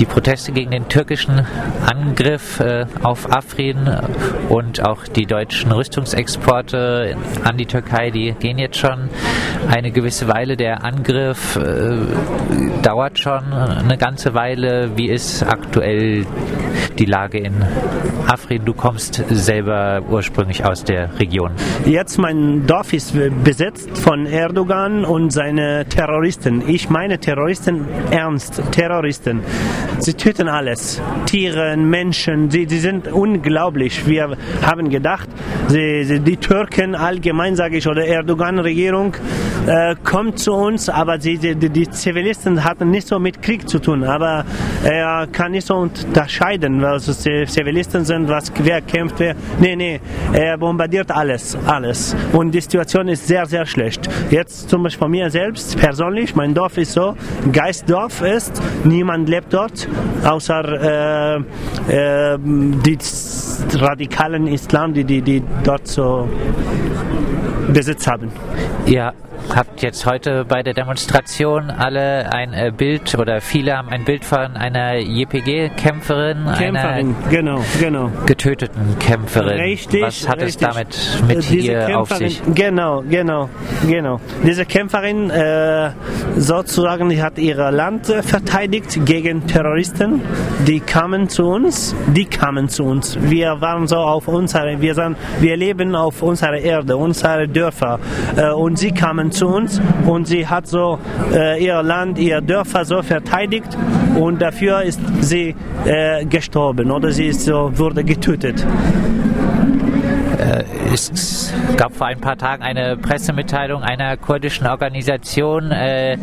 die Proteste gegen den türkischen Angriff äh, auf Afrin und auch die deutschen Rüstungsexporte an die Türkei, die gehen jetzt schon eine gewisse Weile. Der Angriff äh, dauert schon eine ganze Weile. Wie ist aktuell die Lage in Afrin? Du kommst selber ursprünglich aus der Region. Jetzt mein Dorf ist besetzt von Erdogan und seine Terroristen. Ich meine Terroristen ernst, Terroristen. Sie töten alles. Tiere, Menschen, sie, sie sind unglaublich. Wir haben gedacht, sie, sie, die Türken allgemein, sage ich, oder Erdogan-Regierung äh, kommt zu uns, aber sie, die, die Zivilisten hatten nicht so mit Krieg zu tun. Aber er kann nicht so unterscheiden, was Zivilisten sind, was, wer kämpft, wer. Nee, nee, er bombardiert alles, alles. Und die Situation ist sehr, sehr schlecht. Jetzt zum Beispiel von mir selbst, persönlich, mein Dorf ist so, Geistdorf ist, niemand lebt dort, außer äh, äh, die radikalen Islam, die, die, die dort so Besitz haben. Ja, habt jetzt heute bei der Demonstration alle ein äh, Bild oder viele haben ein Bild von einer JPG-Kämpferin, Kämpferin, genau, genau. getöteten Kämpferin. Richtig. Was hat richtig. es damit mit Diese ihr auf Kämpferin, sich? Genau, genau, genau. Diese Kämpferin äh, sozusagen, die hat ihr Land äh, verteidigt gegen Terroristen. Die kamen zu uns, die kamen zu uns. Wir waren so auf unserer, wir, sind, wir leben auf unserer Erde, unsere Dörfer. Äh, und sie kamen zu uns und sie hat so äh, ihr Land, ihr Dörfer so verteidigt und dafür ist sie äh, gestorben oder sie ist so, wurde getötet. Es gab vor ein paar Tagen eine Pressemitteilung einer kurdischen Organisation, äh,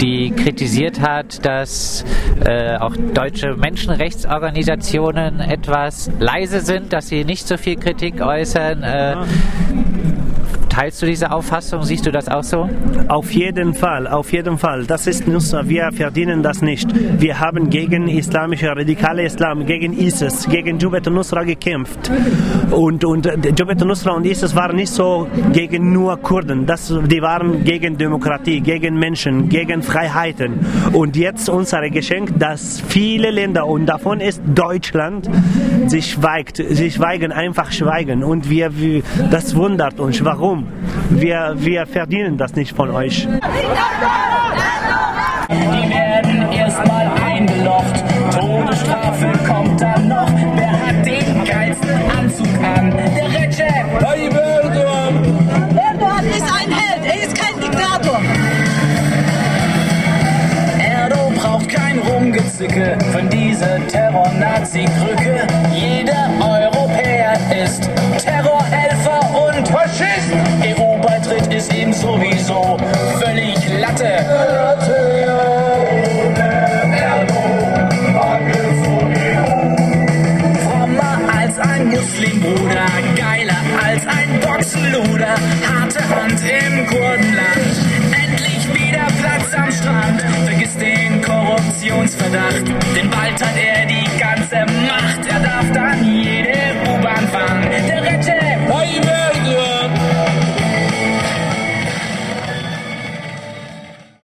die kritisiert hat, dass äh, auch deutsche Menschenrechtsorganisationen etwas leise sind, dass sie nicht so viel Kritik äußern. Äh, teilst du diese Auffassung? Siehst du das auch so? Auf jeden Fall, auf jeden Fall. Das ist Nusra. Wir verdienen das nicht. Wir haben gegen islamische radikale Islam, gegen ISIS, gegen Jubet Nusra gekämpft. Und, und Jubet Nusra und ISIS waren nicht so gegen nur Kurden. Das, die waren gegen Demokratie, gegen Menschen, gegen Freiheiten. Und jetzt unser Geschenk, dass viele Länder, und davon ist Deutschland, sie schweigt. Sie schweigen, einfach schweigen. Und wir das wundert uns. Warum? Wir, wir verdienen das nicht von euch. Die werden erstmal eingelocht. Todesstrafe kommt dann noch. Wer hat den geilsten Anzug an? Der Recep! Tayyip Erdogan! Erdogan ist ein Held, er ist kein Diktator. Erdo braucht kein Rumgezicke von dieser Terror-Nazi-Krücke. Jeder Europäer ist Terrorhelfer ist ihm sowieso völlig Latte. Als ein Muslimbruder, geiler als ein Boxenluder, harte Hand im Kurdenland. Endlich wieder Platz am Strand,